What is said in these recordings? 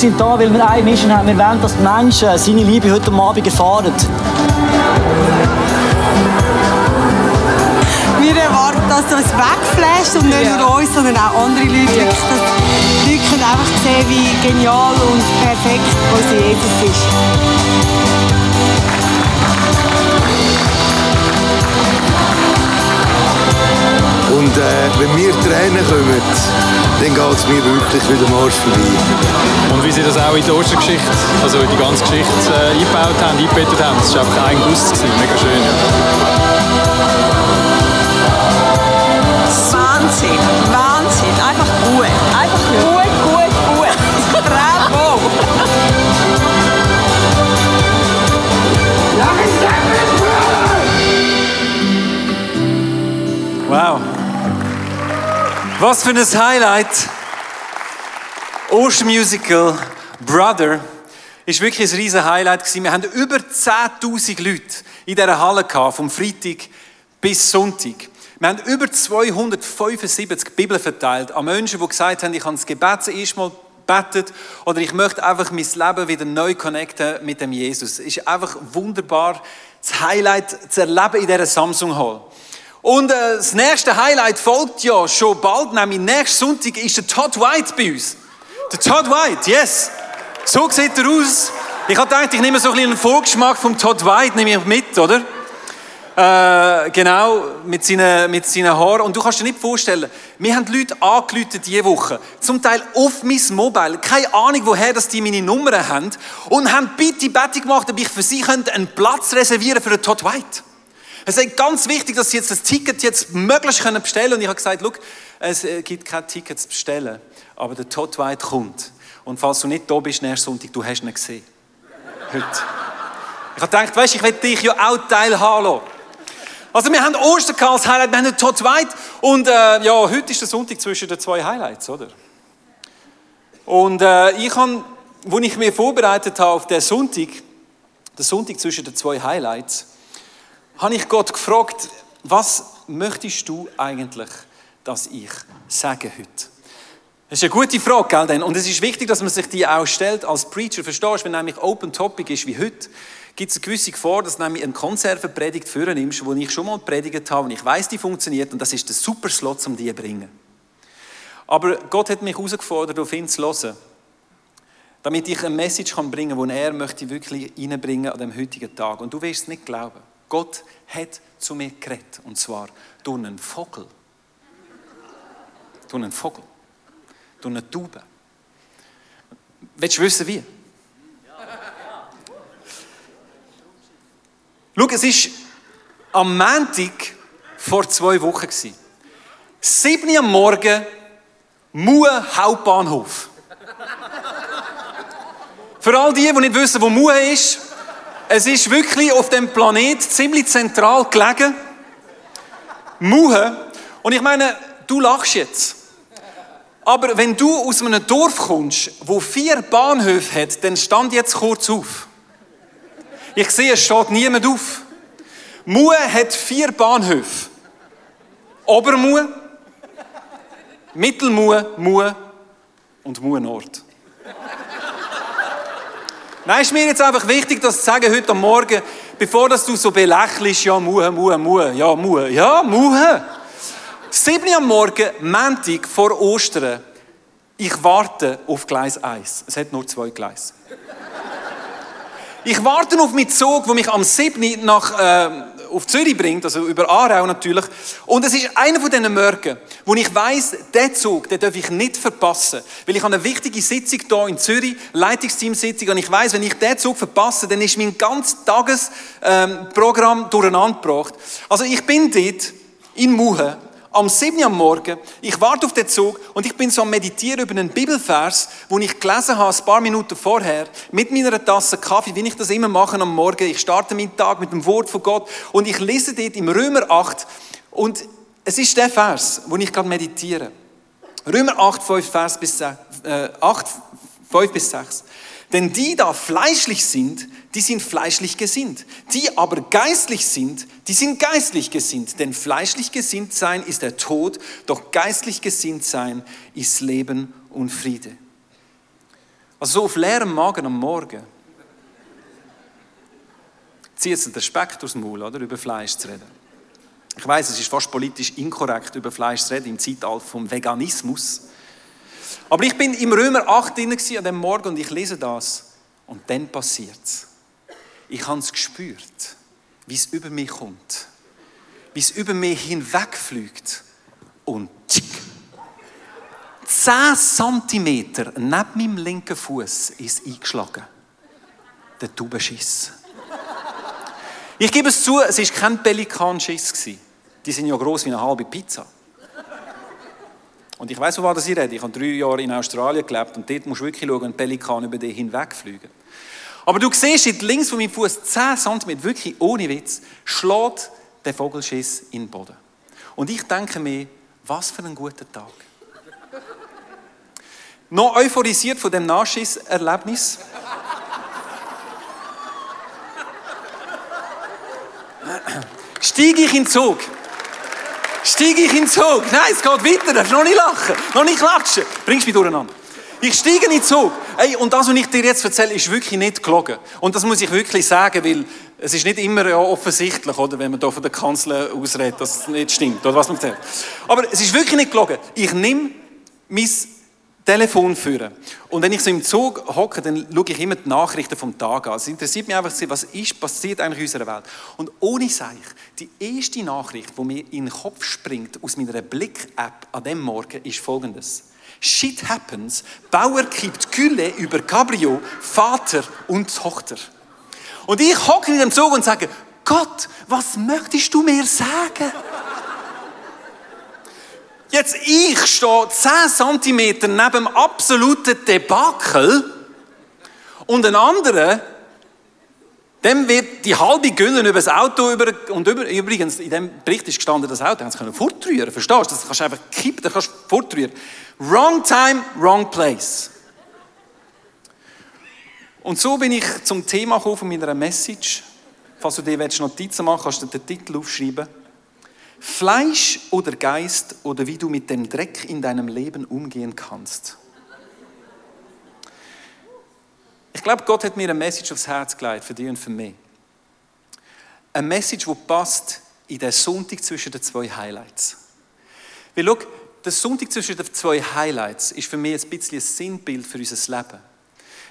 wir sind da, weil wir eine Mission haben. Wir wollen, dass die Menschen seine Liebe heute Abend erfahren. Wir erwarten, dass es uns wegflasht und nicht nur uns, sondern auch andere Leute. Dass die Leute können einfach sehen, wie genial und perfekt unser Jesus ist. Und äh, wenn wir Tränen kommen, dann geht es mir wirklich wieder am Arsch vorbei. Und wie sie das auch in der Ostergeschichte, also in die ganze Geschichte äh, eingebaut haben, eingebettet haben, das war einfach ein Guss. Gewesen. Mega schön, ja. Wahnsinn. Was für ein Highlight. Ostermusical Brother ist wirklich ein riesen Highlight gewesen. Wir haben über 10.000 Leute in dieser Halle gehabt, vom Freitag bis Sonntag. Wir haben über 275 Bibeln verteilt an Menschen, die gesagt haben, ich habe das Gebet zuerst mal gebetet oder ich möchte einfach mein Leben wieder neu connecten mit dem Jesus. Es ist einfach wunderbar, das Highlight zu erleben in dieser Samsung Hall. Und äh, das nächste Highlight folgt ja schon bald, nämlich nächsten Sonntag ist der Todd White bei uns. Der Todd White, yes. So sieht er aus. Ich habe gedacht, ich nehme so ein einen Vorgeschmack vom Todd White nehme ich mit, oder? Äh, genau, mit seinen, mit seinen Haaren. Und du kannst dir nicht vorstellen, wir haben Leute angerufen diese Woche, zum Teil auf mein Mobile, keine Ahnung, woher dass die meine Nummern haben, und haben bitte Betty gemacht, ob ich für sie einen Platz reservieren für den Todd White. Es ist ganz wichtig, dass sie jetzt das Ticket jetzt möglichst können bestellen Und ich habe gesagt, es äh, gibt kein Ticket zu bestellen, aber der Todd White kommt. Und falls du nicht da bist, nächsten Sonntag, du hast ihn gesehen. Heute. Ich habe gedacht, weißt, ich will dich ja auch teilhaben lassen. Also wir haben Ostern als Highlight, wir haben den Todd White und äh, ja, heute ist der Sonntag zwischen den zwei Highlights, oder? Und äh, ich habe, als ich mich vorbereitet habe auf den Sonntag, den Sonntag zwischen den zwei Highlights, habe ich Gott gefragt, was möchtest du eigentlich, dass ich sage heute? Das ist eine gute Frage, gell? denn? Und es ist wichtig, dass man sich die auch stellt als Preacher. Verstehst du, wenn nämlich Open Topic ist wie heute, gibt es eine gewisse Gefahr, dass du nämlich eine Konservenpredigt vornimmst, die ich schon mal predigt habe und ich weiß, die funktioniert und das ist der super Slot, um die zu bringen. Aber Gott hat mich herausgefordert, auf ihn zu hören, damit ich eine Message kann bringen kann, die er möchte wirklich reinbringen an dem heutigen Tag. Und du wirst es nicht glauben. Gott hat zu mir geredet, und zwar durch einen Vogel. Durch einen Vogel. Durch eine Taube. Willst du wissen, wie? Schau, es war am Montag vor zwei Wochen. Sieben Uhr am Morgen, Mue Hauptbahnhof. Für all die, die nicht wissen, wo Mue ist, es ist wirklich auf dem Planet ziemlich zentral gelegen. Muhe. Und ich meine, du lachst jetzt. Aber wenn du aus einem Dorf kommst, wo vier Bahnhöfe hat, dann stand jetzt kurz auf. Ich sehe, es steht niemand auf. Mue hat vier Bahnhöfe. Obermue, Mittelmue, Mue und Mue Nord. Nein, ist mir jetzt einfach wichtig, das zu sagen heute am Morgen, bevor dass du so belächelst, ja, Mue, Mue, Mue, ja, Mue, ja, Mue. Sieben am Morgen, Montag vor Ostern, ich warte auf Gleis 1. Es hat nur zwei Gleise. Ich warte auf meinen Zug, der mich am 7. nach, äh, auf Zürich bringt, also über Aarau natürlich. Und es ist einer von diesen Morgen, wo ich weiss, der Zug, den darf ich nicht verpassen. Weil ich habe eine wichtige Sitzung hier in Zürich, Leitungsteamsitzung, und ich weiss, wenn ich den Zug verpasse, dann ist mein ganzes Tagesprogramm ähm, durcheinander gebracht. Also ich bin dort in Muhe am 7. am Morgen, ich warte auf den Zug und ich bin so am Meditieren über einen Bibelvers, den ich gelesen habe, ein paar Minuten vorher, mit meiner Tasse Kaffee, wie ich das immer mache am Morgen. Ich starte meinen Tag mit dem Wort von Gott und ich lese dort im Römer 8 und es ist der Vers, wo ich gerade meditiere. Römer 8, 5, Vers bis 6, äh, 8, 5 bis 6. Denn die da fleischlich sind, die sind fleischlich gesinnt. Die aber geistlich sind, die sind geistlich gesinnt. Denn fleischlich gesinnt sein ist der Tod, doch geistlich gesinnt sein ist Leben und Friede. Also so auf leerem Magen am Morgen zieht es den Speck durchs Maul, oder, über Fleisch zu reden. Ich weiß, es ist fast politisch inkorrekt, über Fleisch zu reden im Zeitalter vom Veganismus. Aber ich bin im Römer 8 drin an dem Morgen und ich lese das und dann passiert es. Ich habe es gespürt, wie es über mich kommt, wie es über mich hinwegfliegt und tschick. 10 Zentimeter neben meinem linken Fuß ist eingeschlagen. Der Tubenschiss. Ich gebe es zu, es war kein Pelikanschiss. Die sind ja groß wie eine halbe Pizza. Und ich weiß, wovon ich rede. Ich habe drei Jahre in Australien gelebt und dort musst du wirklich schauen, ein Pelikan über dich hinwegfliegen. Aber du siehst, links von meinem Fuß 10 cm, wirklich ohne Witz, schlägt der Vogelschiss in den Boden. Und ich denke mir, was für ein guter Tag. Noch euphorisiert von dem Nachschisserlebnis. Steige ich in den Zug. Steige ich in den Zug. Nein, es geht weiter. Darfst noch nicht lachen. Noch nicht klatschen. Bringst mich durcheinander. Ich steige in den Zug. Hey, und das, was ich dir jetzt erzähle, ist wirklich nicht gelogen. Und das muss ich wirklich sagen, weil es ist nicht immer ja offensichtlich, oder, wenn man hier von der Kanzler ausredet, dass es nicht stimmt, oder was man erzählt. Aber es ist wirklich nicht gelogen. Ich nehme mein Telefon führen. Und wenn ich so im Zug hocke, dann schaue ich immer die Nachrichten vom Tag an. Es interessiert mich einfach, was ist passiert eigentlich in unserer Welt. Und ohne Seich, die erste Nachricht, die mir in den Kopf springt aus meiner Blick-App an dem Morgen, ist folgendes. Shit happens, Bauer kippt Gülle über Cabrio, Vater und Tochter. Und ich hocke in dem Zug und sage, Gott, was möchtest du mir sagen? Jetzt, ich stehe 10 cm neben dem absoluten Debakel und ein anderer, dem wird die halbe Gülle über das Auto über, und über, übrigens, in dem Bericht ist gestanden, das Auto haben sie fortrühren verstehst du? Das kannst du einfach kippen, das kannst du fortrühren. Wrong time, wrong place. Und so bin ich zum Thema gekommen von meiner Message. Falls du dir Notizen machen kannst du den Titel aufschreiben. Fleisch oder Geist oder wie du mit dem Dreck in deinem Leben umgehen kannst. Ich glaube, Gott hat mir eine Message aufs Herz gelegt, für dich und für mich. Eine Message, die passt in den Sonntag zwischen den zwei Highlights. Weil, schau, der Sonntag zwischen den zwei Highlights ist für mich ein bisschen ein Sinnbild für unser Leben.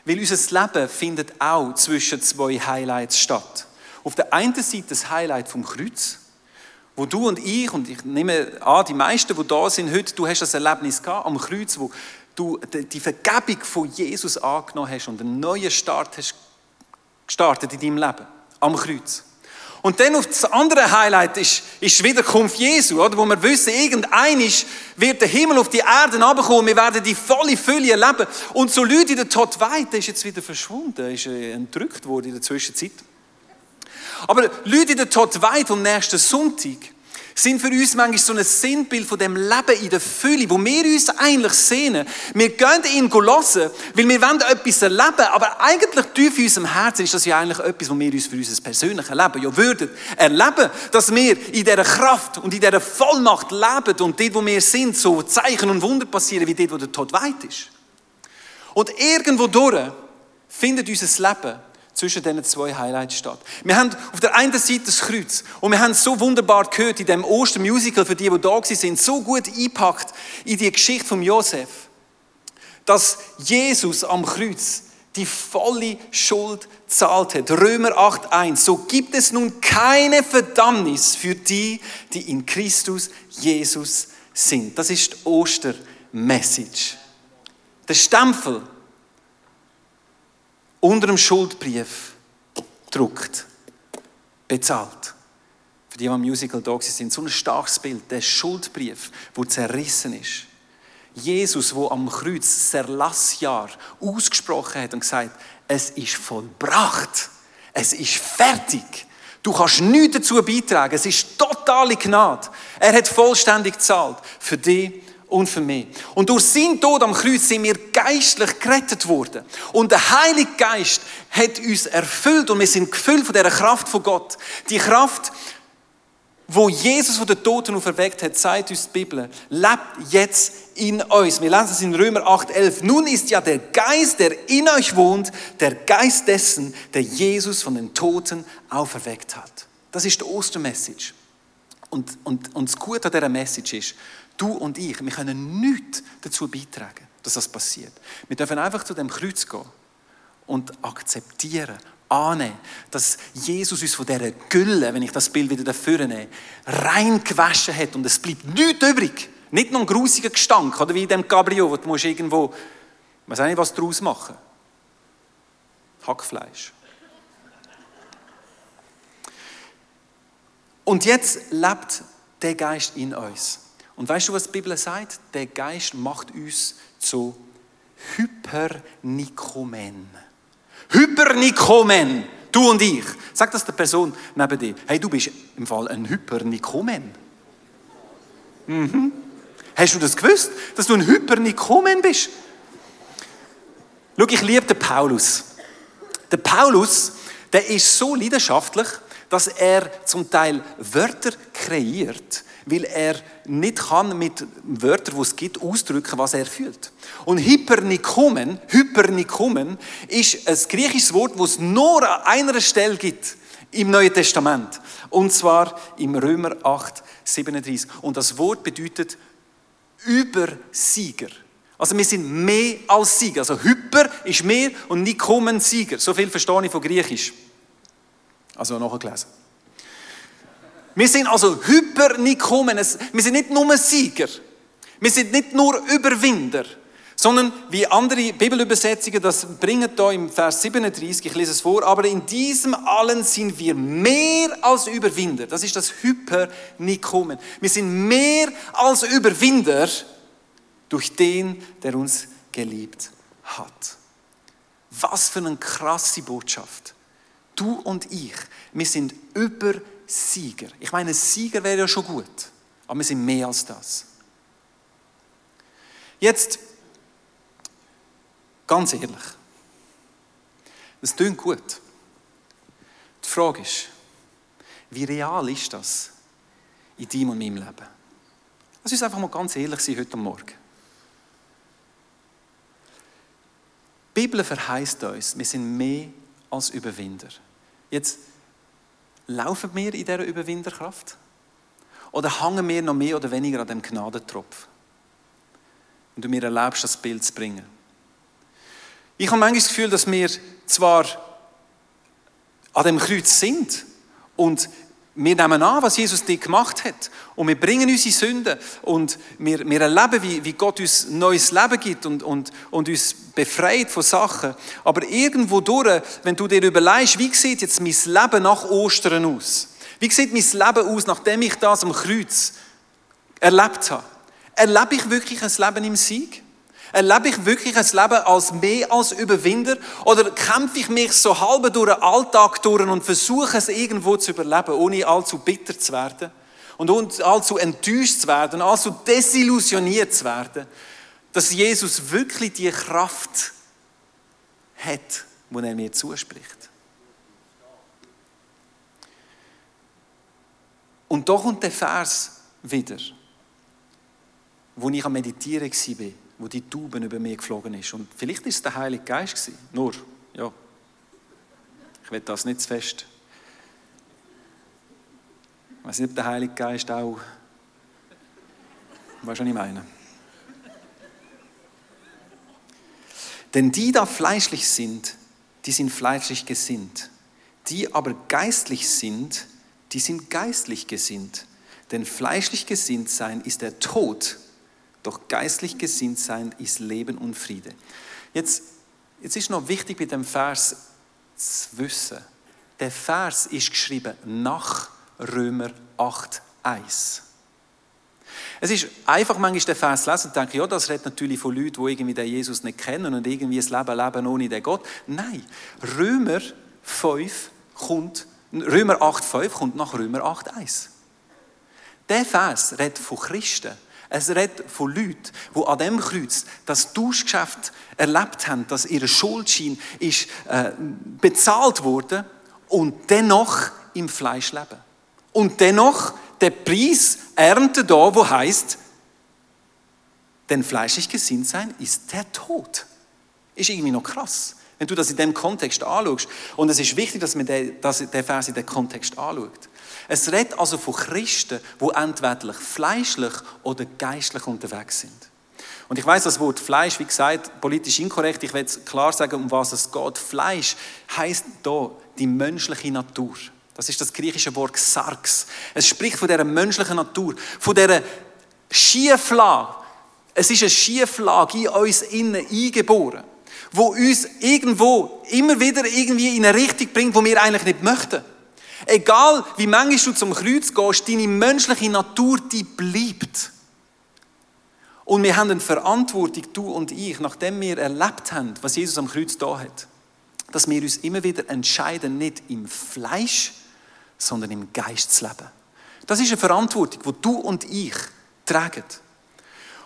Weil unser Leben findet auch zwischen zwei Highlights statt. Auf der einen Seite das Highlight vom Kreuz, wo du und ich, und ich nehme an, die meisten, die da sind heute, du hast das Erlebnis gehabt am Kreuz, wo du die Vergebung von Jesus angenommen hast und einen neuen Start hast gestartet in deinem Leben. Am Kreuz. Und dann auf das andere Highlight ist, ist Wiederkunft Jesu, oder? wo wir wissen, irgendeinisch wird der Himmel auf die Erde herabkommen, wir werden die volle Fülle erleben. Und so Leute, der Todd White, der ist jetzt wieder verschwunden, ist äh, entrückt worden in der Zwischenzeit. Aber Leute in der Todd White am nächsten Sonntag sind für uns manchmal so ein Sinnbild von dem Leben in der Fülle, wo wir uns eigentlich sehnen. Wir gehen ihn hören, weil wir wollen etwas erleben, aber eigentlich tief in unserem Herzen ist das ja eigentlich etwas, wo wir uns für unser persönliches Leben ja würden erleben, dass wir in dieser Kraft und in dieser Vollmacht leben und dort, wo wir sind, so Zeichen und Wunder passieren, wie dort, wo der Tod weit ist. Und irgendwo durch findet unser Leben zwischen diesen zwei Highlights statt. Wir haben auf der einen Seite das Kreuz und wir haben so wunderbar gehört in dem Ostermusical, für die, die da sind, so gut eingepackt in die Geschichte von Josef, dass Jesus am Kreuz die volle Schuld zahlt hat. Römer 8,1. So gibt es nun keine Verdammnis für die, die in Christus Jesus sind. Das ist die Ostermessage. Der Stempel unter dem Schuldbrief druckt, bezahlt. Für die, die am Musical da sind, so ein starkes Bild, der Schuldbrief, wo zerrissen ist. Jesus, wo am Kreuz das Erlassjahr ausgesprochen hat und gesagt, es ist vollbracht, es ist fertig. Du kannst nichts dazu beitragen. Es ist totale Gnade. Er hat vollständig gezahlt für dich und für mich. Und durch seinen Tod am Kreuz sind wir geistlich gerettet worden. Und der Heilige Geist hat uns erfüllt und wir sind gefüllt von der Kraft von Gott. Die Kraft, wo Jesus von den Toten auferweckt hat, sagt uns die Bibel, lebt jetzt in uns. Wir lesen es in Römer 8,11. Nun ist ja der Geist, der in euch wohnt, der Geist dessen, der Jesus von den Toten auferweckt hat. Das ist die Ostermessage. Und, und, und das Gute an dieser Message ist, du und ich, wir können nichts dazu beitragen, dass das passiert. Wir dürfen einfach zu dem Kreuz gehen und akzeptieren, annehmen, dass Jesus uns von dieser Gülle, wenn ich das Bild wieder dafür nehme, rein gewaschen hat und es bleibt nichts übrig. Nicht nur ein grusiger Gestank, oder wie in dem Cabrio, wo du irgendwo, ich weiß auch nicht, was daraus machen. Hackfleisch. Und jetzt lebt der Geist in uns. Und weißt du, was die Bibel sagt? Der Geist macht uns zu Hypernikomen. Hypernikomen. Du und ich. Sag das der Person neben dir. Hey, du bist im Fall ein Hypernikomen. Mhm. Hast du das gewusst, dass du ein Hypernikomen bist? Schau, ich liebe den Paulus. Der Paulus, der ist so leidenschaftlich, dass er zum Teil Wörter kreiert, weil er nicht kann mit Wörtern, die es gibt, ausdrücken, was er fühlt. Und Hypernikomen, Hypernikomen ist ein griechisches Wort, das es nur an einer Stelle gibt im Neuen Testament. Und zwar im Römer 8, 37. Und das Wort bedeutet Übersieger. Also wir sind mehr als Sieger. Also Hyper ist mehr und Nikomen Sieger. So viel verstehe ich von Griechisch. Also nachher gelesen. Wir sind also Hypernikomen. Wir sind nicht nur Sieger. Wir sind nicht nur Überwinder. Sondern wie andere Bibelübersetzungen das bringen da im Vers 37, ich lese es vor, aber in diesem allen sind wir mehr als Überwinder. Das ist das Hypernikomen. Wir sind mehr als Überwinder durch den, der uns geliebt hat. Was für eine krasse Botschaft. Du und ich, wir sind Übersieger. Ich meine, Sieger wäre ja schon gut, aber wir sind mehr als das. Jetzt, ganz ehrlich, das klingt gut. Die Frage ist, wie real ist das in deinem und meinem Leben? Lass uns einfach mal ganz ehrlich sein heute Morgen. Die Bibel verheißt uns, wir sind mehr als Überwinder. Jetzt laufen wir in dieser Überwinderkraft? Oder hängen wir noch mehr oder weniger an dem Gnadentropf? Und du mir erlaubst, das Bild zu bringen. Ich habe manchmal das Gefühl, dass wir zwar an dem Kreuz sind und wir nehmen an, was Jesus dir gemacht hat. Und wir bringen unsere Sünden. Und wir, wir erleben, wie, wie Gott uns neues Leben gibt und, und, und uns befreit von Sachen. Aber irgendwo durch, wenn du dir überlegst, wie sieht jetzt mein Leben nach Ostern aus? Wie sieht mein Leben aus, nachdem ich das am Kreuz erlebt habe? Erlebe ich wirklich ein Leben im Sieg? Erlebe ich wirklich ein Leben als mehr als Überwinder? Oder kämpfe ich mich so halb durch den Alltag durch und versuche es irgendwo zu überleben, ohne allzu bitter zu werden? Und allzu enttäuscht zu werden, allzu desillusioniert zu werden, dass Jesus wirklich die Kraft hat, die er mir zuspricht. Und da kommt der Vers wieder, wo ich am Meditieren war wo die Tauben über mir geflogen ist. Und vielleicht ist es der Heilige Geist gewesen. Nur, ja. Ich will das nicht zu fest. Ich weiß nicht, ob der Heilige Geist auch. Was ich meine? Denn die da fleischlich sind, die sind fleischlich gesinnt. Die aber geistlich sind, die sind geistlich gesinnt. Denn fleischlich gesinnt sein ist der Tod doch geistlich gesinnt sein ist Leben und Friede. Jetzt, jetzt ist noch wichtig mit dem Vers zu wissen. Der Vers ist geschrieben nach Römer 8, 1. Es ist einfach manchmal den Vers zu lesen und denken, ja, das redet natürlich von Leuten, die irgendwie den Jesus nicht kennen und irgendwie das Leben leben ohne den Gott. Nein, Römer 5 kommt, Römer 8, 5 kommt nach Römer 8, 1. Der Vers redet von Christen, es redet von Leuten, die an dem Kreuz das Tauschgeschäft erlebt haben, dass ihr Schuldschein ist, äh, bezahlt wurde und dennoch im Fleisch leben. Und dennoch den Preis ernten da, wo heißt, denn fleischlich gesinnt sein ist der Tod. Ist irgendwie noch krass, wenn du das in dem Kontext anschaust. Und es ist wichtig, dass man den, Vers in den Kontext anschaut. Es redet also von Christen, die entweder fleischlich oder geistlich unterwegs sind. Und ich weiß das Wort Fleisch, wie gesagt, politisch inkorrekt. Ich will klar sagen, um was es geht. Fleisch heißt da die menschliche Natur. Das ist das griechische Wort Sarx. Es spricht von der menschlichen Natur, von der Schieflage. Es ist eine Schieflage in uns innen eingeboren, wo uns irgendwo immer wieder irgendwie in eine Richtung bringt, wo wir eigentlich nicht möchten. Egal, wie manchmal du zum Kreuz gehst, deine menschliche Natur, die bleibt. Und wir haben eine Verantwortung, du und ich, nachdem wir erlebt haben, was Jesus am Kreuz da hat, dass wir uns immer wieder entscheiden, nicht im Fleisch, sondern im Geist zu leben. Das ist eine Verantwortung, die du und ich tragen.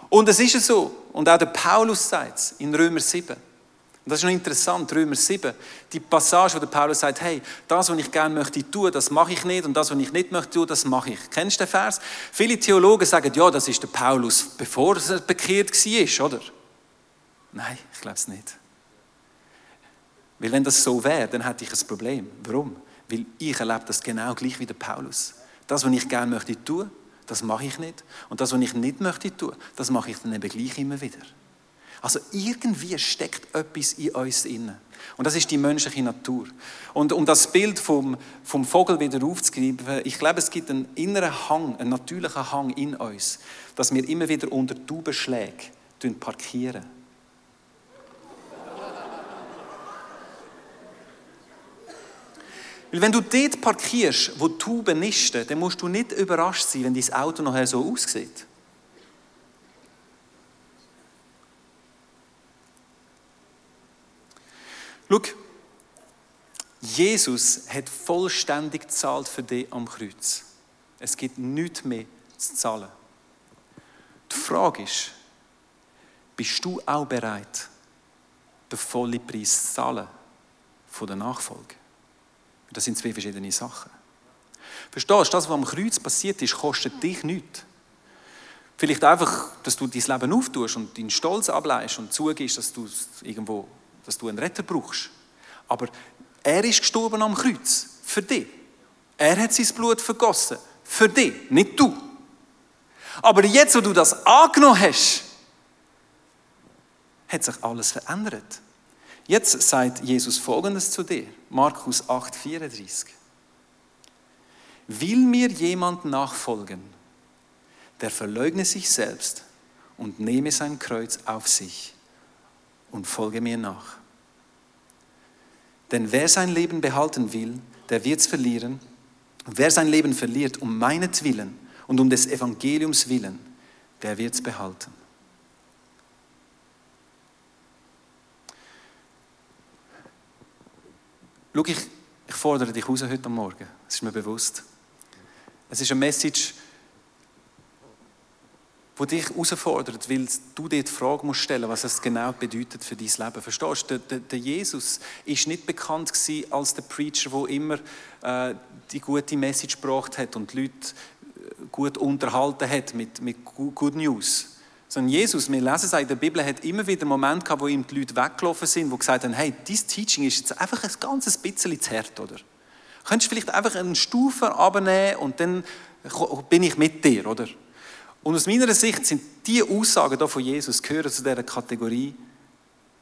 Und es ist so, und auch der Paulus sagt es in Römer 7, und das ist noch interessant, Römer 7, die Passage, wo der Paulus sagt, hey, das, was ich gerne möchte tun, das mache ich nicht und das, was ich nicht möchte tun, das mache ich. Kennst du den Vers? Viele Theologen sagen, ja, das ist der Paulus, bevor er bekehrt war, oder? Nein, ich glaube es nicht. Weil wenn das so wäre, dann hätte ich ein Problem. Warum? Weil ich erlebe das genau gleich wie der Paulus. Das, was ich gerne möchte tun, das mache ich nicht. Und das, was ich nicht möchte tun, das mache ich dann eben gleich immer wieder. Also irgendwie steckt etwas in uns inne. Und das ist die menschliche Natur. Und um das Bild vom, vom Vogel wieder aufzugreifen, ich glaube, es gibt einen inneren Hang, einen natürlichen Hang in uns, dass wir immer wieder unter Taubenschlägen parkieren. Weil wenn du dort parkierst, wo Tauben nisten, dann musst du nicht überrascht sein, wenn dein Auto nachher so aussieht. Schau, Jesus hat vollständig gezahlt für dich am Kreuz. Es gibt nichts mehr zu zahlen. Die Frage ist, bist du auch bereit, den vollen Preis zu zahlen von der Nachfolge? Das sind zwei verschiedene Sachen. Verstehst du, das, was am Kreuz passiert ist, kostet dich nichts. Vielleicht einfach, dass du dein Leben auftust und deinen Stolz ableist und zugibst, dass du irgendwo dass du einen Retter brauchst. Aber er ist gestorben am Kreuz. Für dich. Er hat sein Blut vergossen. Für dich, nicht du. Aber jetzt, wo du das angenommen hast, hat sich alles verändert. Jetzt sagt Jesus Folgendes zu dir. Markus 8, 34. Will mir jemand nachfolgen, der verleugne sich selbst und nehme sein Kreuz auf sich und folge mir nach. Denn wer sein Leben behalten will, der wird es verlieren. Und wer sein Leben verliert um meinetwillen und um des Evangeliums willen, der wird es behalten. Schau, ich, ich fordere dich raus heute Morgen. Das ist mir bewusst. Es ist eine Message, wo dich herausfordert, weil du dir die Frage musst stellen, was es genau bedeutet für dein Leben. Verstehst du? Der, der Jesus ist nicht bekannt als der Preacher, der immer äh, die gute Message gebracht hat und die Leute äh, gut unterhalten hat mit, mit Good News. Sondern Jesus, wir lesen es in der Bibel, hat immer wieder Momente gehabt, wo ihm die Leute weggelaufen sind, wo gesagt haben, hey, dieses Teaching ist jetzt einfach ein ganzes bisschen zu hart, oder? Könntest du vielleicht einfach eine Stufe abnehmen und dann bin ich mit dir, oder? Und aus meiner Sicht sind diese Aussagen hier von Jesus gehören zu dieser Kategorie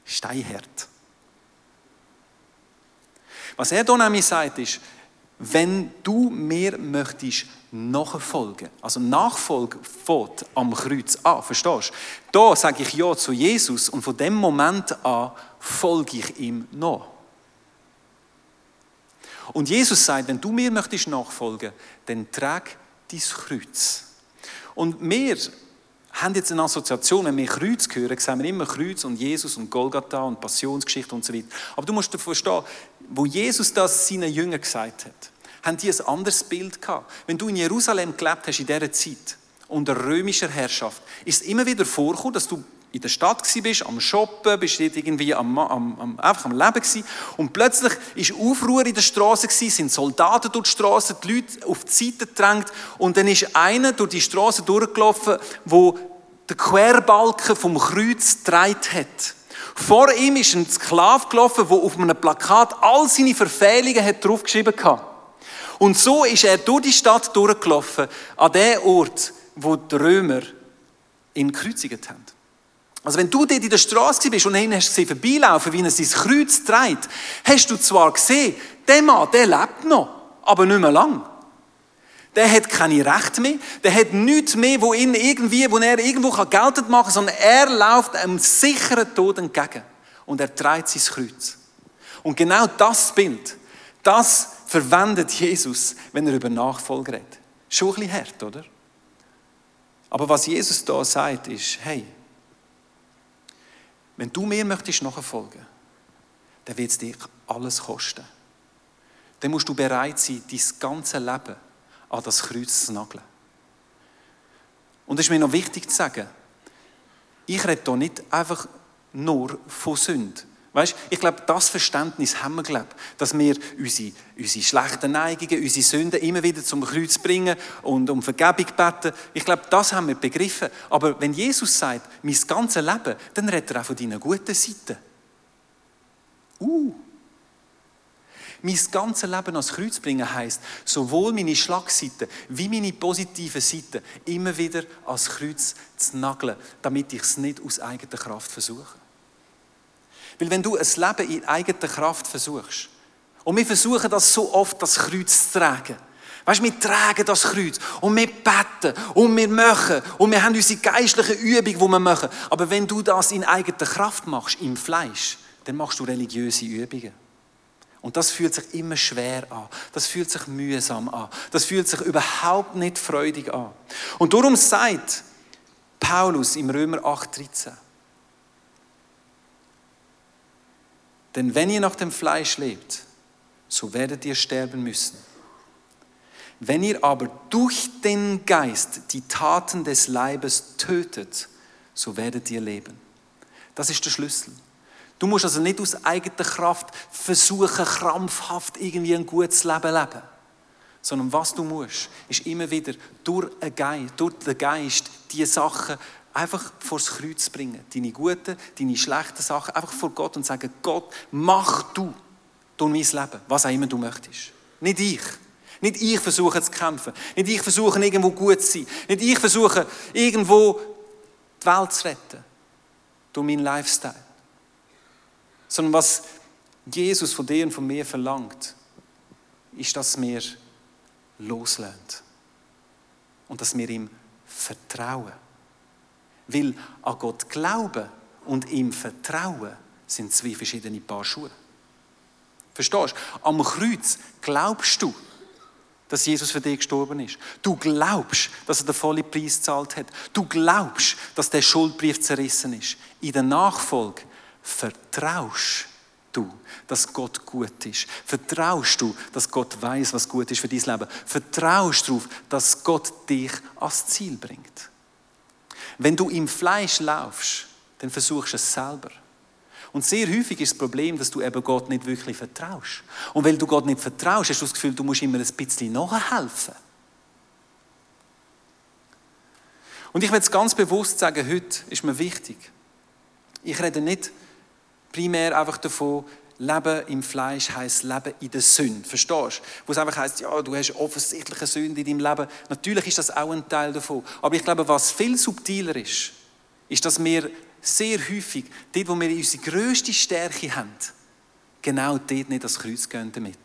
Steinhart. Was er hier nämlich sagt, ist, wenn du mir möchtest nachfolgen, also Nachfolge fährt am Kreuz an, verstehst du? Da sage ich Ja zu Jesus und von dem Moment an folge ich ihm nach. Und Jesus sagt, wenn du mir möchtest nachfolgen, dann trag dein Kreuz. Und wir haben jetzt eine Assoziation, wenn wir Kreuz hören, sehen wir immer Kreuz und Jesus und Golgatha und Passionsgeschichte und so weiter. Aber du musst verstehen, wo Jesus das seinen Jüngern gesagt hat, haben die ein anderes Bild gehabt. Wenn du in Jerusalem gelebt hast in dieser Zeit, unter römischer Herrschaft, ist es immer wieder vorgekommen, dass du in der Stadt bist, am Shoppen, bist dort irgendwie am, am, am, einfach am Leben gewesen. Und plötzlich ist Aufruhr in der Straße sind Soldaten durch die Straße, die Leute auf die Seite gedrängt und dann ist einer durch die Straße durchgelaufen, wo der Querbalken vom Kreuz gedreht hat. Vor ihm ist ein Sklave gelaufen, der auf einem Plakat all seine Verfehlungen hat draufgeschrieben hat. Und so ist er durch die Stadt durchgelaufen, an den Ort, wo die Römer ihn gekreuzigt haben. Also wenn du dort in der Straße bist und ihn hast gesehen, vorbeilaufen, wie er sein Kreuz trägt, hast du zwar gesehen, der Mann, der lebt noch, aber nicht mehr lang. Der hat keine Rechte mehr, der hat nichts mehr, wo, ihn irgendwie, wo er irgendwo geltend machen kann, sondern er läuft einem sicheren Tod entgegen. Und er trägt sein Kreuz. Und genau das Bild, das verwendet Jesus, wenn er über Nachfolge redet. Schon ein bisschen hart, oder? Aber was Jesus da sagt, ist, hey, wenn du mir möchtest nachfolgen, dann wird es dich alles kosten. Dann musst du bereit sein, dein ganze Leben an das Kreuz zu nageln. Und es ist mir noch wichtig zu sagen, ich rede hier nicht einfach nur von Sünde. Weißt, ich glaube, das Verständnis haben wir, glaube, dass wir unsere, unsere schlechten Neigungen, unsere Sünden immer wieder zum Kreuz bringen und um Vergebung beten. Ich glaube, das haben wir begriffen. Aber wenn Jesus sagt, mein ganzes Leben, dann redet er auch von deinen guten Seiten. Uh. Mein ganzes Leben ans Kreuz bringen heisst, sowohl meine Schlagseiten wie meine positiven Seiten immer wieder ans Kreuz zu nageln, damit ich es nicht aus eigener Kraft versuche. Weil wenn du ein Leben in eigener Kraft versuchst, und wir versuchen das so oft, das Kreuz zu tragen, Weißt, wir tragen das Kreuz und wir beten und wir machen und wir haben unsere geistliche Übung, die wir machen. Aber wenn du das in eigener Kraft machst, im Fleisch, dann machst du religiöse Übungen. Und das fühlt sich immer schwer an. Das fühlt sich mühsam an. Das fühlt sich überhaupt nicht freudig an. Und darum sagt Paulus im Römer 8,13, Denn wenn ihr nach dem Fleisch lebt, so werdet ihr sterben müssen. Wenn ihr aber durch den Geist die Taten des Leibes tötet, so werdet ihr leben. Das ist der Schlüssel. Du musst also nicht aus eigener Kraft versuchen, krampfhaft irgendwie ein gutes Leben zu leben. Sondern was du musst, ist immer wieder durch, Geist, durch den Geist die Sachen einfach vor das Kreuz bringen. Deine guten, deine schlechten Sachen einfach vor Gott und sagen, Gott, mach du durch mein Leben, was auch immer du möchtest. Nicht ich. Nicht ich versuche zu kämpfen. Nicht ich versuche irgendwo gut zu sein. Nicht ich versuche irgendwo die Welt zu retten. Durch meinen Lifestyle. Sondern was Jesus von dir und von mir verlangt, ist, dass wir loslösen. Und dass wir ihm vertrauen. Weil an Gott glauben und ihm vertrauen sind zwei verschiedene Paar Schuhe. Verstehst du? Am Kreuz glaubst du, dass Jesus für dich gestorben ist. Du glaubst, dass er den vollen Preis gezahlt hat. Du glaubst, dass der Schuldbrief zerrissen ist. In der Nachfolge vertraust du, dass Gott gut ist. Vertraust du, dass Gott weiß, was gut ist für dein Leben. Vertraust darauf, dass Gott dich ans Ziel bringt. Wenn du im Fleisch laufst, dann versuchst du es selber. Und sehr häufig ist das Problem, dass du eben Gott nicht wirklich vertraust. Und weil du Gott nicht vertraust, hast du das Gefühl, du musst immer ein bisschen nachhelfen. Und ich will es ganz bewusst sagen, heute ist mir wichtig. Ich rede nicht primär einfach davon, Leben im Fleisch heißt Leben in der Sünde. Verstehst du? Wo es einfach heißt, ja, du hast offensichtliche Sünde in deinem Leben. Natürlich ist das auch ein Teil davon. Aber ich glaube, was viel subtiler ist, ist, dass wir sehr häufig, dort, wo wir unsere grösste Stärke haben, genau dort nicht das Kreuz gehen damit.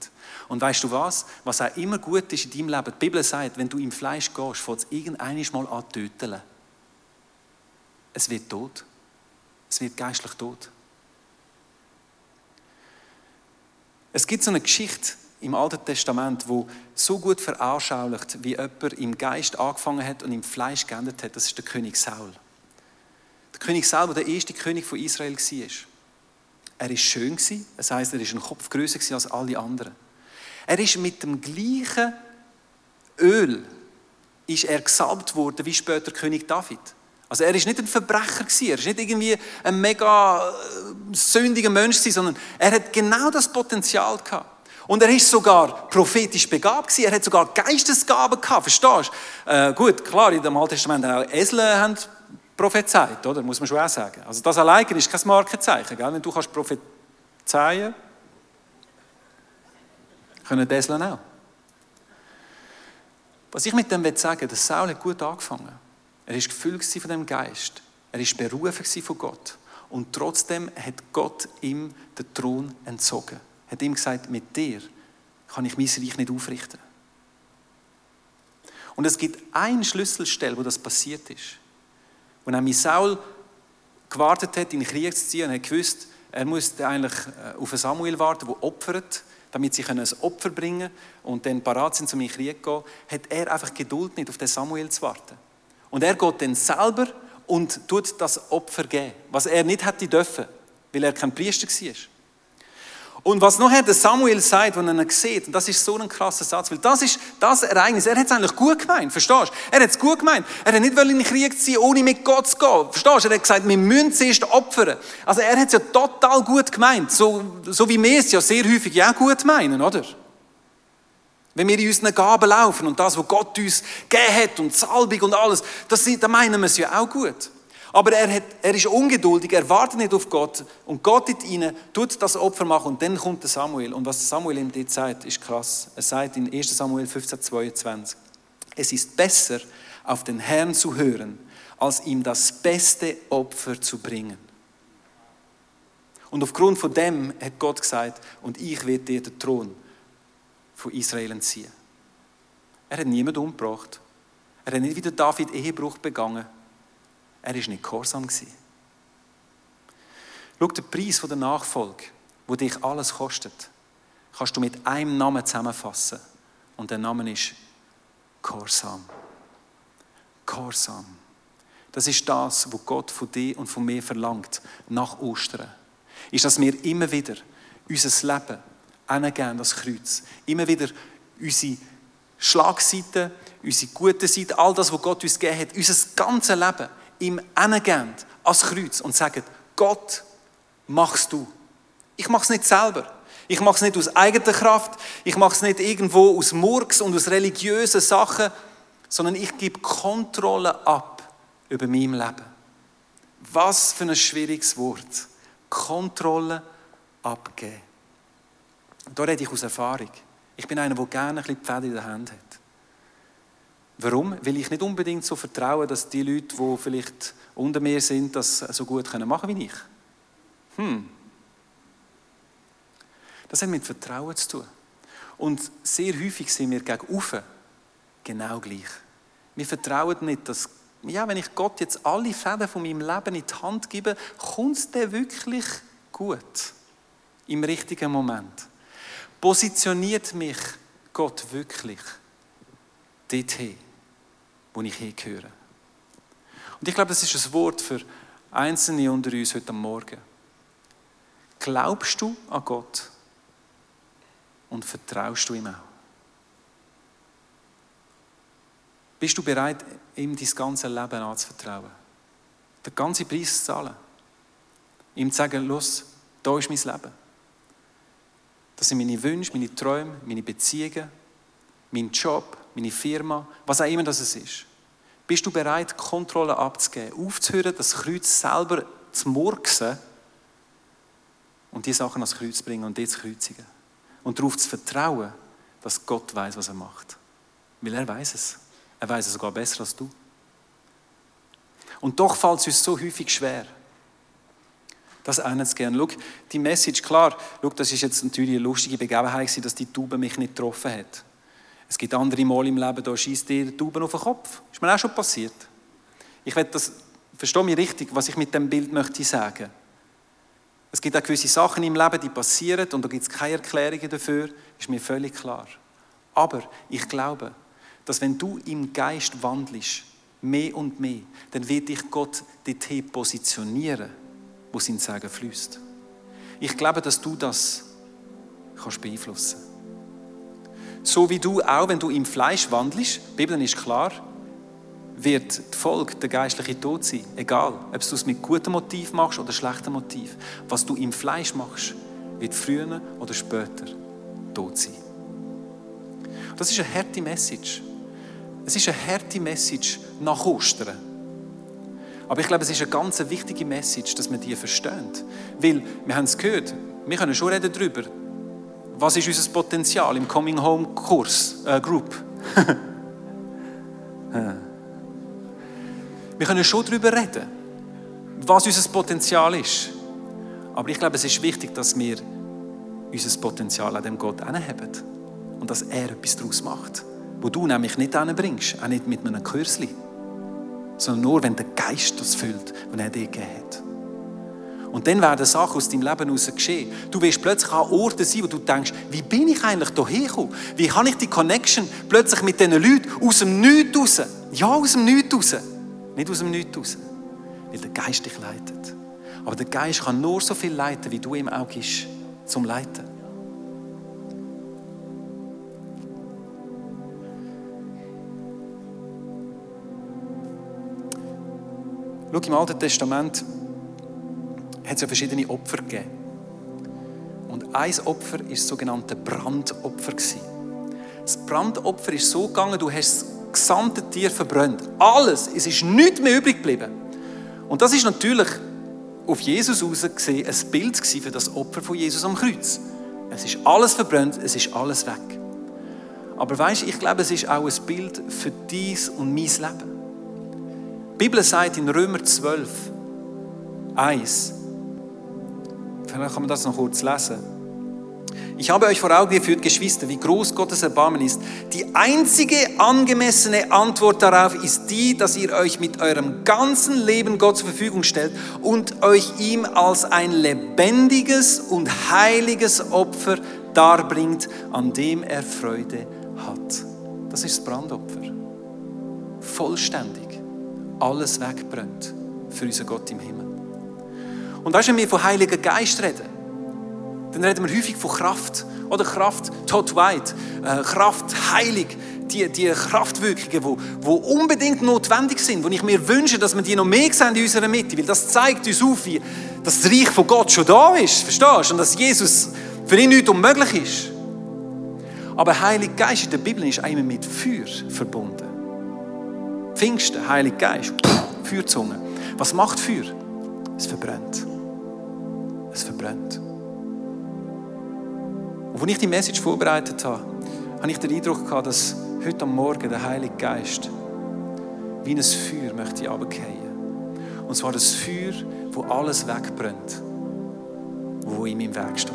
Und weißt du was? Was auch immer gut ist in deinem Leben, die Bibel sagt, wenn du im Fleisch gehst, fängt es irgendeines Mal an zu töten. Es wird tot. Es wird geistlich tot. Es gibt so eine Geschichte im Alten Testament, wo so gut veranschaulicht, wie jemand im Geist angefangen hat und im Fleisch geendet hat. Das ist der König Saul. Der König Saul, der der erste König von Israel war. Er war schön, das heisst, er war ein Kopf größer als alle anderen. Er ist mit dem gleichen Öl ist er gesalbt worden wie später König David. Also er ist nicht ein Verbrecher er ist nicht irgendwie ein mega äh, sündiger Mensch sondern er hat genau das Potenzial gehabt. Und er ist sogar prophetisch begabt gewesen, er hat sogar Geistesgaben gehabt, verstehst du? Äh, gut, klar, in dem Alten Testament haben auch Esel haben prophezeit, oder? Muss man schon auch sagen. Also das alleine ist kein Markenzeichen, gell? Wenn du kannst prophezeien, können die Esel auch. Was ich mit dem will sagen, der Saul hat gut angefangen. Er ist gefüllt von dem Geist. Er ist berufen von Gott. Und trotzdem hat Gott ihm den Thron entzogen. Er Hat ihm gesagt, mit dir kann ich mein Reich nicht aufrichten. Und es gibt eine Schlüsselstelle, wo das passiert ist. Wo nämlich Saul gewartet hat, in den Krieg zu ziehen und hat gewusst, er musste eigentlich äh, auf Samuel warten, der opfert, damit sie ein Opfer bringen können und dann parat sind, um in den Krieg zu gehen, hat er einfach Geduld nicht, auf den Samuel zu warten. Und er geht dann selber und tut das Opfer geben, was er nicht hätte dürfen, weil er kein Priester war. Und was noch der Samuel sagt, wenn er ihn sieht, und das ist so ein krasser Satz, weil das ist das Ereignis, er hat es eigentlich gut gemeint, verstehst du? Er hat es gut gemeint. Er hat nicht in den Krieg ziehen, ohne mit Gott zu gehen, verstehst du? Er hat gesagt, wir müssen zuerst opfern. Also er hat es ja total gut gemeint, so, so wie wir es ja sehr häufig ja gut meinen, oder? Wenn wir in unseren Gaben laufen und das, was Gott uns gegeben hat und Salbung und alles, das, da meinen wir es ja auch gut. Aber er, hat, er ist ungeduldig, er wartet nicht auf Gott und Gott in ihnen tut das Opfer machen und dann kommt der Samuel. Und was Samuel ihm dort sagt, ist krass. Er sagt in 1 Samuel 15, 22, es ist besser, auf den Herrn zu hören, als ihm das beste Opfer zu bringen. Und aufgrund von dem hat Gott gesagt, und ich werde dir den Thron von Israel entziehen. Er hat niemanden umgebracht. Er hat nicht wieder David Ehebruch begangen. Er war nicht gehorsam. Schau, den Preis der Nachfolge, wo dich alles kostet, kannst du mit einem Namen zusammenfassen. Und der Name ist Gehorsam. Gehorsam. Das ist das, was Gott von dir und von mir verlangt, nach Ostern. Ist, dass wir immer wieder unser Leben hingeben, das Kreuz. Immer wieder unsere Schlagseite, unsere gute Seite, all das, was Gott uns gegeben hat, unser ganzes Leben ihm hingeben, als Kreuz und sagen, Gott, machst du. Ich mache es nicht selber. Ich mache es nicht aus eigener Kraft. Ich mache es nicht irgendwo aus Murks und aus religiösen Sachen, sondern ich gebe Kontrolle ab über mein Leben. Was für ein schwieriges Wort. Kontrolle abgeben. Und da rede ich aus Erfahrung. Ich bin einer, der gerne ein bisschen die Fäden in der Hand hat. Warum? Weil ich nicht unbedingt so vertraue, dass die Leute, die vielleicht unter mir sind, das so gut machen können wie ich. Hm. Das hat mit Vertrauen zu tun. Und sehr häufig sind wir gegenüber genau gleich. Wir vertrauen nicht, dass, ja, wenn ich Gott jetzt alle Fäden von meinem Leben in die Hand gebe, kommt es dir wirklich gut. Im richtigen Moment. Positioniert mich Gott wirklich dorthin, wo ich hingehöre? Und ich glaube, das ist ein Wort für Einzelne unter uns heute Morgen. Glaubst du an Gott und vertraust du ihm auch? Bist du bereit, ihm dein ganze Leben anzuvertrauen? Den ganzen Preis zu zahlen? Ihm zu sagen, los, da ist mein Leben. Das sind meine Wünsche, meine Träume, meine Beziehungen, mein Job, meine Firma, was auch immer das ist. Bist du bereit, Kontrolle abzugeben, aufzuhören, das Kreuz selber zu murksen und die Sachen ans Kreuz zu bringen und die zu kreuzigen? Und darauf zu vertrauen, dass Gott weiß, was er macht. Weil er weiß es. Er weiß es sogar besser als du. Und doch fällt es uns so häufig schwer das einen zu gern. Schau, die Message, klar, schau, das ist jetzt natürlich eine lustige Begebenheit, dass die Taube mich nicht getroffen hat. Es gibt andere Mal im Leben, da schießt dir die Tauben auf den Kopf. Ist mir auch schon passiert. Ich will das, verstehe mich richtig, was ich mit dem Bild möchte sagen. Es gibt auch gewisse Sachen im Leben, die passieren und da gibt es keine Erklärungen dafür, ist mir völlig klar. Aber ich glaube, dass wenn du im Geist wandelst, mehr und mehr, dann wird dich Gott dorthin positionieren wo sein Segen fließt. Ich glaube, dass du das kannst beeinflussen. So wie du auch, wenn du im Fleisch wandelst, die Bibel ist klar, wird die Folge der geistliche Tod sein. Egal, ob du es mit gutem Motiv machst oder schlechtem Motiv. Was du im Fleisch machst, wird früher oder später tot sein. Das ist eine harte Message. Es ist eine harte Message nach Ostern. Aber ich glaube, es ist eine ganz wichtige Message, dass man die versteht. Weil, wir haben es gehört, wir können schon reden darüber, was ist unser Potenzial im Coming Home Kurs, äh, Group. wir können schon darüber reden, was unser Potenzial ist. Aber ich glaube, es ist wichtig, dass wir unser Potenzial an dem Gott anheben und dass er etwas daraus macht, wo du nämlich nicht anbringst, auch nicht mit einem Kürzli, sondern nur, wenn der Geist das füllt, den er dir gegeben hat. Und dann werden Sachen aus deinem Leben heraus geschehen. Du wirst plötzlich an Orten sein, wo du denkst, wie bin ich eigentlich hierher gekommen? Wie kann ich die Connection plötzlich mit diesen Leuten aus dem Nichts raus? Ja, aus dem Nichts raus. Nicht aus dem Nichts raus. Weil der Geist dich leitet. Aber der Geist kann nur so viel leiten, wie du ihm auch gibst, zum Leiten. Schau, im Alten Testament hat es ja verschiedene Opfer gegeben. Und ein Opfer war das sogenannte Brandopfer. Das Brandopfer ist so gegangen, du hast das gesamte Tier verbrannt. Alles, es ist nichts mehr übrig geblieben. Und das ist natürlich auf Jesus aus gesehen ein Bild für das Opfer von Jesus am Kreuz. Es ist alles verbrannt, es ist alles weg. Aber weißt, ich glaube, es ist auch ein Bild für dies und mein Leben. Die Bibel sagt in Römer 12, 1, Vielleicht kann man das noch kurz lesen. Ich habe euch vor Augen geführt, Geschwister, wie groß Gottes Erbarmen ist. Die einzige angemessene Antwort darauf ist die, dass ihr euch mit eurem ganzen Leben Gott zur Verfügung stellt und euch ihm als ein lebendiges und heiliges Opfer darbringt, an dem er Freude hat. Das ist das Brandopfer. Vollständig. Alles wegbrennt für unseren Gott im Himmel. Und weißt wenn wir von Heiligen Geist reden, dann reden wir häufig von Kraft. Oder Kraft, Todd White, äh, Kraft, Heilig, die, die Kraftwirkungen, die, die unbedingt notwendig sind, wo ich mir wünsche, dass wir die noch mehr sehen in unserer Mitte, weil das zeigt uns auf, wie das Reich von Gott schon da ist, verstehst du? Und dass Jesus für ihn nichts unmöglich ist. Aber Heilig Geist in der Bibel ist einmal mit Feuer verbunden. Pfingsten, Heilig Geist, Feuerzunge. Was macht Feuer? Es verbrennt es verbrennt. Und als ich die Message vorbereitet habe, habe ich den Eindruck gehabt, dass heute am Morgen der Heilige Geist wie ein Feuer möchte runterfallen. Und zwar das Feuer, wo alles wegbrennt, wo in meinem Weg steht.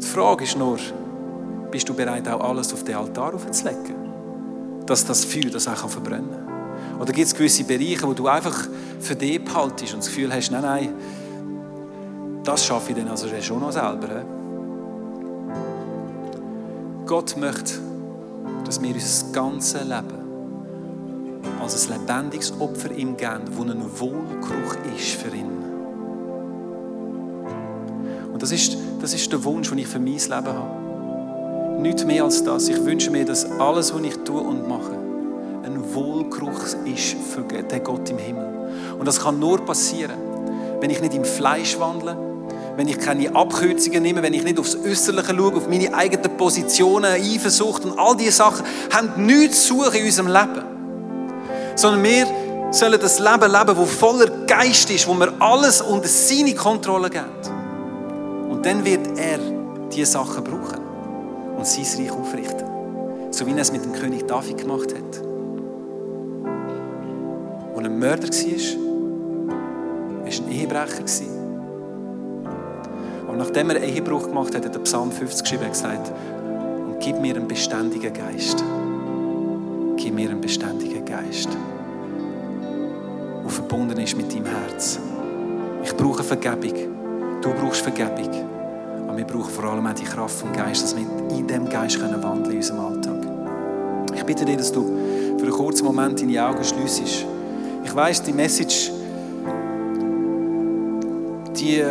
Die Frage ist nur, bist du bereit, auch alles auf den Altar aufzulegen? Dass das Feuer das auch verbrennen kann? Oder gibt es gewisse Bereiche, wo du einfach für dich behaltest und das Gefühl hast, nein, nein, das schaffe ich dann also schon noch selber. Gott möchte, dass wir unser ganzes Leben als ein lebendiges Opfer ihm geben, das ein Wohlgeruch ist für ihn. Und das ist, das ist der Wunsch, den ich für mein Leben habe. Nicht mehr als das. Ich wünsche mir, dass alles, was ich tue und mache, ein Wohlgeruch ist für den Gott im Himmel. Und das kann nur passieren, wenn ich nicht im Fleisch wandle, wenn ich keine Abkürzungen nehme, wenn ich nicht aufs Äußerliche schaue, auf meine eigenen Positionen, Eifersucht und all diese Sachen, haben nichts zu suchen in unserem Leben. Sondern wir sollen das Leben leben, das voller Geist ist, wo wir alles unter seine Kontrolle geben. Und dann wird er diese Sachen brauchen und sein Reich aufrichten. So wie er es mit dem König David gemacht hat. Und ein Mörder war, war ein Ehebrecher und nachdem er Ehebruch gemacht hat, hat er Psalm 50 geschrieben und gesagt, und gib mir einen beständigen Geist. Gib mir einen beständigen Geist, der verbunden ist mit deinem Herz. Ich brauche Vergebung. Du brauchst Vergebung. Aber wir brauchen vor allem auch die Kraft vom Geist, dass wir in diesem Geist können wandeln in unserem Alltag. Ich bitte dich, dass du für einen kurzen Moment deine Augen schliessest. Ich weiß, die Message, die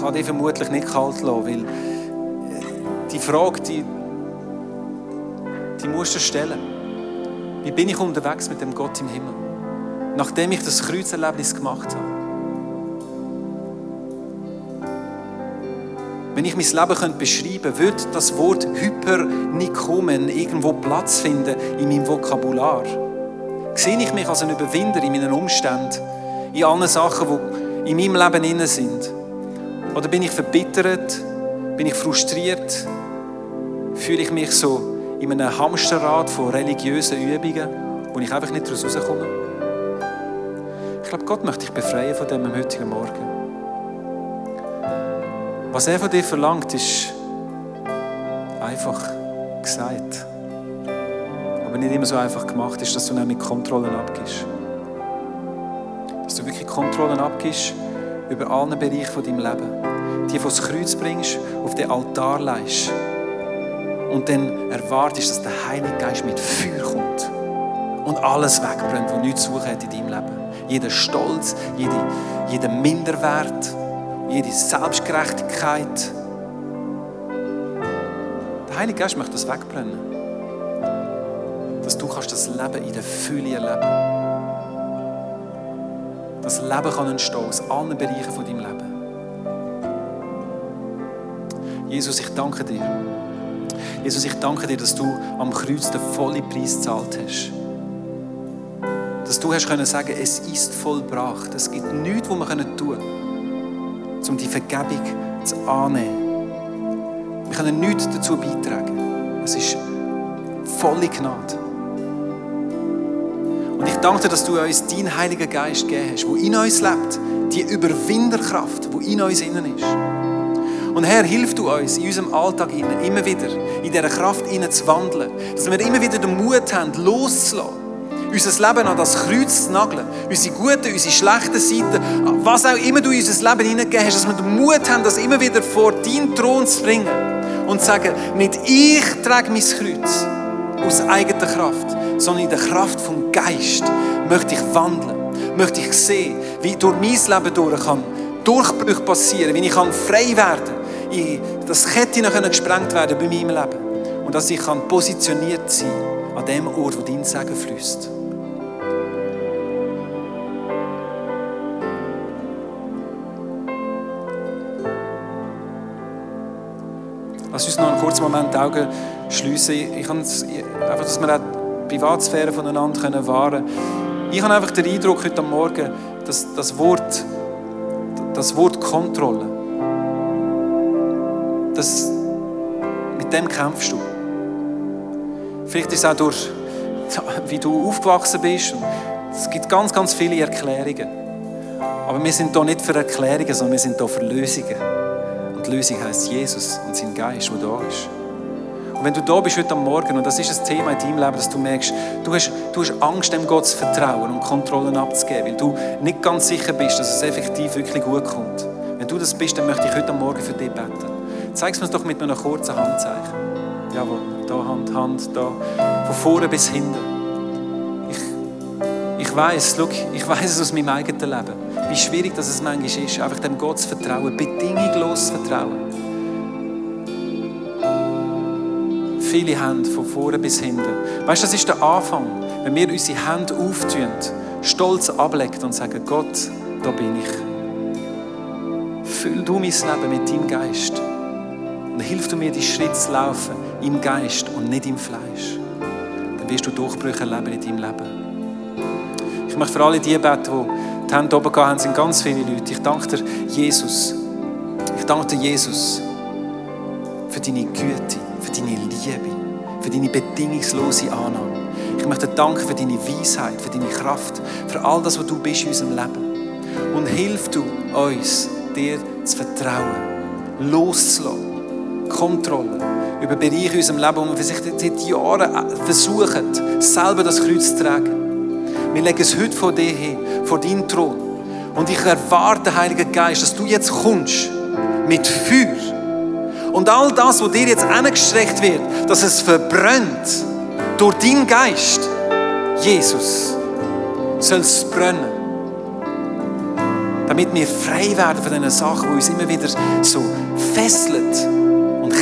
kann dich vermutlich nicht kalt lassen, weil äh, die Frage, die, die musst du stellen. Wie bin ich unterwegs mit dem Gott im Himmel? Nachdem ich das Kreuzerlebnis gemacht habe. Wenn ich mein Leben könnte beschreiben könnte, würde das Wort Hypernikomen irgendwo Platz finden in meinem Vokabular. Sehe ich mich als ein Überwinder in meinen Umständen, in allen Sachen, die in meinem Leben inne sind? Oder bin ich verbittert? Bin ich frustriert? Fühle ich mich so in einem Hamsterrad von religiösen Übungen, wo ich einfach nicht daraus rauskomme? Ich glaube, Gott möchte dich befreien von dem am heutigen Morgen. Was er von dir verlangt, ist einfach gesagt. Aber nicht immer so einfach gemacht ist, dass du nämlich Kontrollen abgibst. Dass du wirklich Kontrollen abgibst über alle Bereiche von deinem Leben. Die von das Kreuz bringst, auf den Altar leist. Und dann erwartest, dass der Heilige Geist mit Feuer kommt und alles wegbrennt, was nichts zu suchen hat in deinem Leben. Jeder Stolz, jede, jeder Minderwert, jede Selbstgerechtigkeit. Der Heilige Geist möchte das wegbrennen. Dass du kannst das Leben in der Fülle erleben. Das Leben kann entstehen aus allen Bereichen von deinem Leben. Jesus, ich danke dir. Jesus, ich danke dir, dass du am Kreuz den vollen Preis gezahlt hast. Dass du hast können sagen, es ist vollbracht. Es gibt nichts, was wir tun können, um die Vergebung zu annehmen. Wir können nichts dazu beitragen. Es ist volle Gnade. Und ich danke dir, dass du uns deinen Heiligen Geist gegeben hast, der in uns lebt. Die Überwinderkraft, die in uns innen ist. Und Herr, hilf du uns in unserem Alltag immer wieder in dieser Kraft zu wandeln. Dass wir immer wieder den Mut haben, loszulassen. Unser Leben an das Kreuz zu nageln. Unsere guten, unsere schlechten Seiten, was auch immer du in unser Leben hineingegeben hast, dass wir den Mut haben, das immer wieder vor deinen Thron zu bringen. Und zu sagen, nicht ich trage mein Kreuz aus eigener Kraft, sondern in der Kraft vom Geist möchte ich wandeln. Möchte ich sehen, wie durch mein Leben durch kann Durchbruch passieren, wie ich kann frei werden kann, dass Ketten gesprengt werden bei meinem Leben und dass ich kann positioniert sein an dem Ort, wo dein Segen fließt. Lass uns noch einen kurzen Moment die Augen schliessen. Ich einfach, dass wir auch die Privatsphäre voneinander können wahren können. Ich habe einfach den Eindruck heute Morgen, dass das Wort, das Wort Kontrolle, das, mit dem kämpfst du. Vielleicht ist es auch durch, wie du aufgewachsen bist. Es gibt ganz, ganz viele Erklärungen. Aber wir sind hier nicht für Erklärungen, sondern wir sind hier für Lösungen. Die Lösung heißt Jesus und sein Geist, der da ist. Und wenn du da bist heute Morgen, und das ist ein Thema in deinem Leben, dass du merkst, du hast, du hast Angst, dem Gott zu vertrauen und Kontrollen abzugeben, weil du nicht ganz sicher bist, dass es effektiv wirklich gut kommt. Wenn du das bist, dann möchte ich heute Morgen für dich beten. Zeig es mir doch mit einem kurzen Handzeichen. Jawohl, da Hand, Hand, da. Von vorne bis hinten. Ich, ich weiß, ich weiß es aus meinem eigenen Leben, wie schwierig das es manchmal ist, einfach dem Gott zu vertrauen, bedingungslos vertrauen. Viele Hände von vorne bis hinten. Weißt du, das ist der Anfang, wenn wir unsere Hände auftun, stolz ablegen und sagen: Gott, da bin ich. Füll du mein Leben mit deinem Geist. Und hilf du mir, die Schritte zu laufen im Geist und nicht im Fleisch. Dann wirst du Durchbrüche erleben in deinem Leben. Ich möchte für alle die beten, die die Hände oben haben, sind ganz viele Leute. Ich danke dir, Jesus. Ich danke dir, Jesus, für deine Güte, für deine Liebe, für deine bedingungslose Annahme. Ich möchte dir danken für deine Weisheit, für deine Kraft, für all das, was du bist in unserem Leben. Und hilf du uns, dir zu vertrauen, loszulassen Kontrolle über Bereiche in unserem Leben, wo wir vielleicht seit Jahren versuchen, selber das Kreuz zu tragen. Wir legen es heute vor dir hin, vor deinen Thron. Und ich erwarte, Heiliger Geist, dass du jetzt kommst mit Feuer. Und all das, was dir jetzt angestreckt wird, dass es verbrennt durch deinen Geist. Jesus soll es brennen. Damit wir frei werden von diesen Sachen, die uns immer wieder so fesseln und